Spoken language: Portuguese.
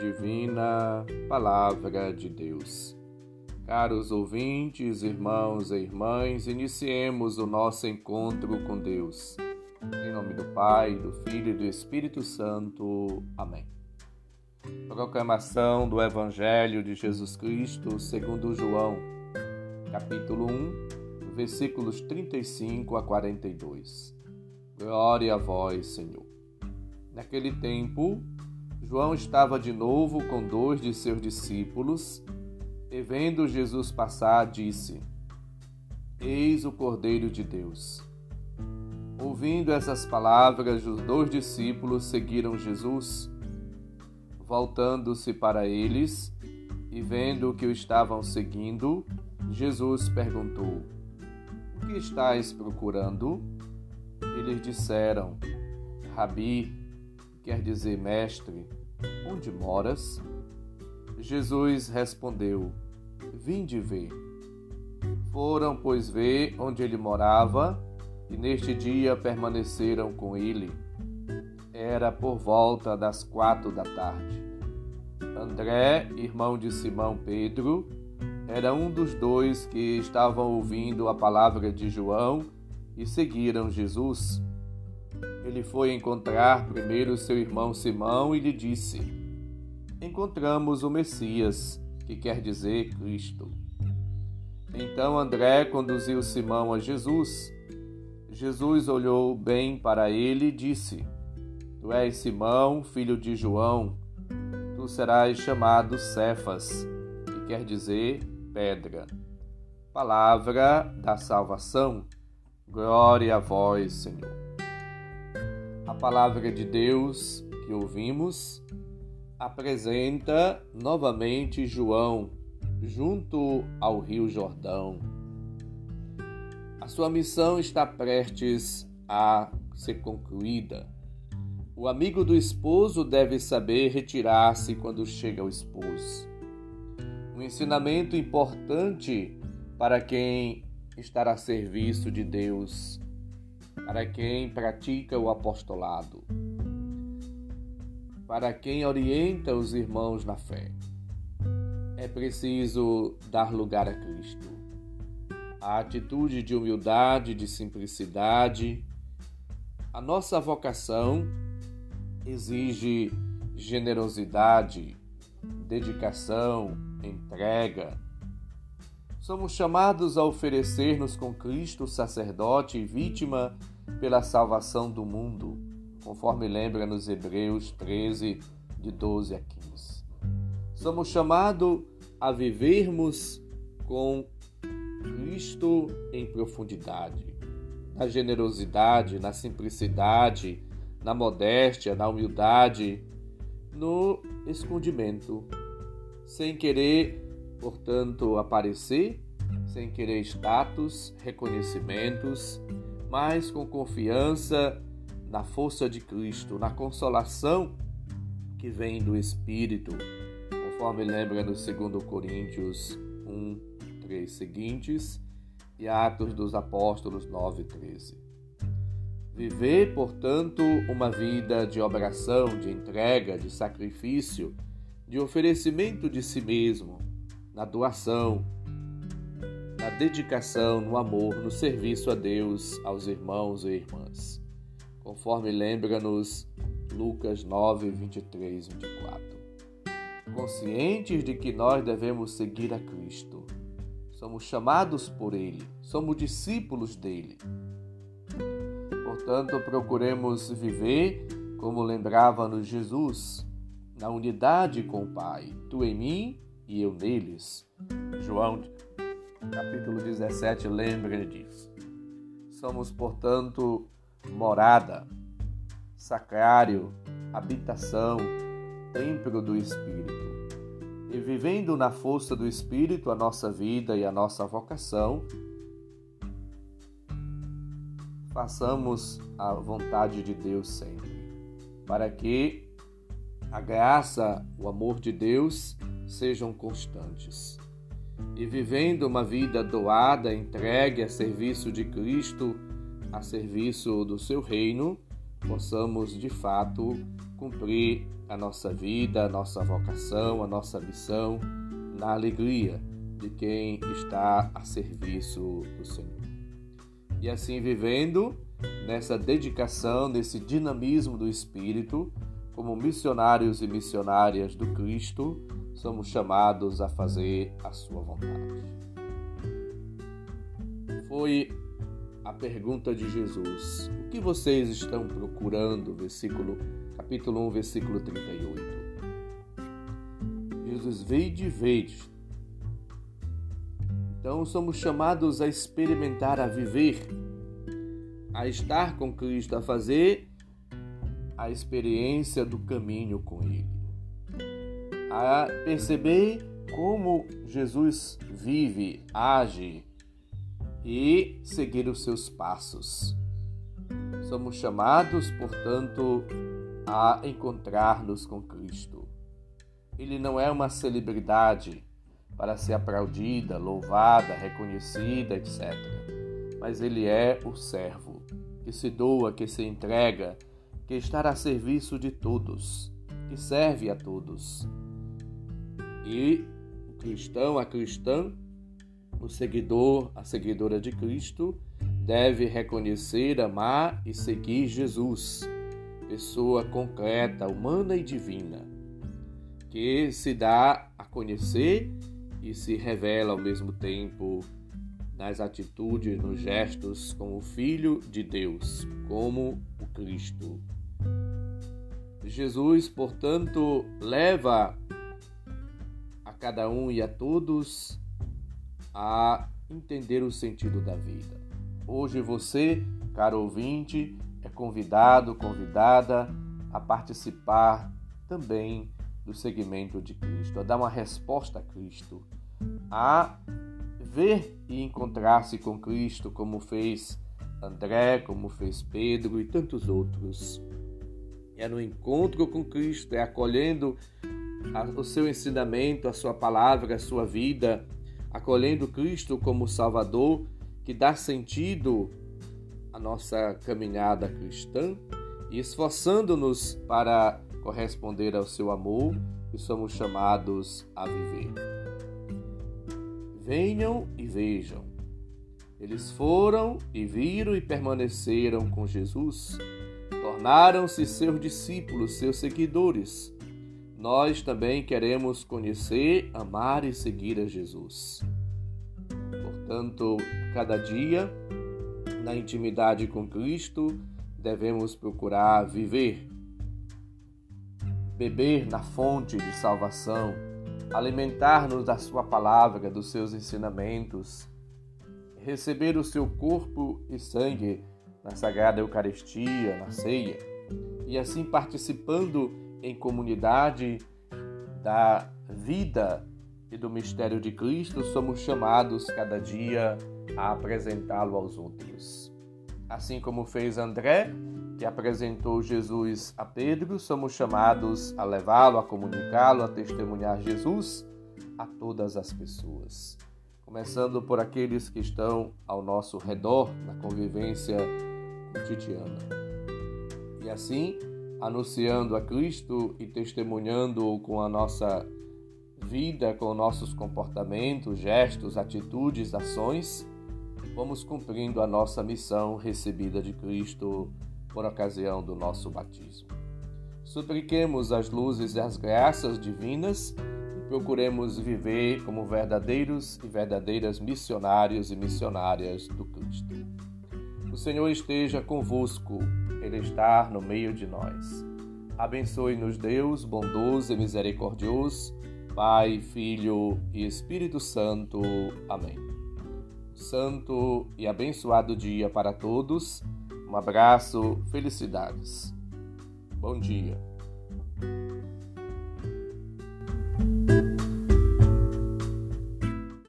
divina Palavra de Deus. Caros ouvintes, irmãos e irmãs, iniciemos o nosso encontro com Deus. Em nome do Pai, do Filho e do Espírito Santo. Amém. Proclamação do Evangelho de Jesus Cristo segundo João, capítulo 1, versículos 35 a 42. Glória a vós, Senhor. Naquele tempo, João estava de novo com dois de seus discípulos e, vendo Jesus passar, disse: Eis o Cordeiro de Deus. Ouvindo essas palavras, os dois discípulos seguiram Jesus. Voltando-se para eles e vendo que o estavam seguindo, Jesus perguntou: O que estáis procurando? Eles disseram: Rabi, quer dizer mestre, Onde moras? Jesus respondeu: Vinde ver. Foram, pois, ver onde ele morava, e neste dia permaneceram com ele. Era por volta das quatro da tarde. André, irmão de Simão Pedro, era um dos dois que estavam ouvindo a palavra de João e seguiram Jesus ele foi encontrar primeiro seu irmão Simão e lhe disse: Encontramos o Messias, que quer dizer Cristo. Então André conduziu Simão a Jesus. Jesus olhou bem para ele e disse: Tu és Simão, filho de João. Tu serás chamado Cefas, que quer dizer pedra. Palavra da salvação. Glória a vós, Senhor palavra de Deus que ouvimos apresenta novamente João junto ao Rio Jordão. A sua missão está prestes a ser concluída. O amigo do esposo deve saber retirar-se quando chega o esposo. Um ensinamento importante para quem estará a serviço de Deus para quem pratica o apostolado, para quem orienta os irmãos na fé. É preciso dar lugar a Cristo. A atitude de humildade, de simplicidade, a nossa vocação exige generosidade, dedicação, entrega. Somos chamados a oferecer-nos com Cristo, sacerdote e vítima pela salvação do mundo, conforme lembra nos Hebreus 13, de 12 a 15. Somos chamados a vivermos com Cristo em profundidade, na generosidade, na simplicidade, na modéstia, na humildade, no escondimento, sem querer, portanto, aparecer, sem querer status, reconhecimentos, mas com confiança na força de Cristo, na consolação que vem do Espírito, conforme lembra no 2 Coríntios 1, 3 seguintes e Atos dos Apóstolos 9, 13. Viver, portanto, uma vida de oração, de entrega, de sacrifício, de oferecimento de si mesmo, na doação, na dedicação, no amor, no serviço a Deus, aos irmãos e irmãs. Conforme lembra-nos Lucas 9, 23, 24. Conscientes de que nós devemos seguir a Cristo, somos chamados por Ele, somos discípulos dele. Portanto, procuremos viver como lembrava-nos Jesus, na unidade com o Pai, tu em mim e eu neles. João capítulo 17 lembra disso. Somos, portanto, morada, sacrário, habitação, templo do Espírito. E vivendo na força do Espírito a nossa vida e a nossa vocação, façamos a vontade de Deus sempre, para que a graça, o amor de Deus sejam constantes e vivendo uma vida doada, entregue a serviço de Cristo, a serviço do seu reino, possamos de fato cumprir a nossa vida, a nossa vocação, a nossa missão na alegria de quem está a serviço do Senhor. E assim vivendo nessa dedicação, nesse dinamismo do Espírito, como missionários e missionárias do Cristo, somos chamados a fazer a sua vontade. Foi a pergunta de Jesus: O que vocês estão procurando? Versículo capítulo 1, versículo 38. Jesus veio de vez. Então somos chamados a experimentar, a viver, a estar com Cristo, a fazer a experiência do caminho com Ele, a perceber como Jesus vive, age e seguir os seus passos. Somos chamados, portanto, a encontrar-nos com Cristo. Ele não é uma celebridade para ser aplaudida, louvada, reconhecida, etc. Mas ele é o servo que se doa, que se entrega, que está a serviço de todos, que serve a todos. E o cristão, a cristã, o seguidor, a seguidora de Cristo, deve reconhecer, amar e seguir Jesus pessoa concreta, humana e divina, que se dá a conhecer e se revela ao mesmo tempo nas atitudes, nos gestos, como o Filho de Deus, como o Cristo. Jesus, portanto, leva cada um e a todos a entender o sentido da vida. Hoje você, caro ouvinte, é convidado, convidada a participar também do segmento de Cristo, a dar uma resposta a Cristo, a ver e encontrar-se com Cristo, como fez André, como fez Pedro e tantos outros. É no encontro com Cristo, é acolhendo o seu ensinamento, a sua palavra, a sua vida, acolhendo Cristo como Salvador, que dá sentido a nossa caminhada cristã e esforçando-nos para corresponder ao seu amor que somos chamados a viver. Venham e vejam. Eles foram e viram e permaneceram com Jesus, tornaram-se seus discípulos, seus seguidores. Nós também queremos conhecer, amar e seguir a Jesus. Portanto, cada dia na intimidade com Cristo, devemos procurar viver, beber na fonte de salvação, alimentar-nos da Sua palavra, dos seus ensinamentos, receber o seu corpo e sangue na Sagrada Eucaristia, na ceia, e assim participando em comunidade da vida e do mistério de Cristo, somos chamados cada dia a apresentá-lo aos outros. Assim como fez André, que apresentou Jesus a Pedro, somos chamados a levá-lo, a comunicá-lo, a testemunhar Jesus a todas as pessoas. Começando por aqueles que estão ao nosso redor na convivência cotidiana. E assim, anunciando a Cristo e testemunhando-o com a nossa vida, com nossos comportamentos, gestos, atitudes, ações, vamos cumprindo a nossa missão recebida de Cristo por ocasião do nosso batismo. Supliquemos as luzes e as graças divinas e procuremos viver como verdadeiros e verdadeiras missionários e missionárias do Cristo. O Senhor esteja convosco, Ele está no meio de nós. Abençoe-nos, Deus, bondoso e misericordioso, Pai, Filho e Espírito Santo. Amém santo e abençoado dia para todos. Um abraço, felicidades. Bom dia.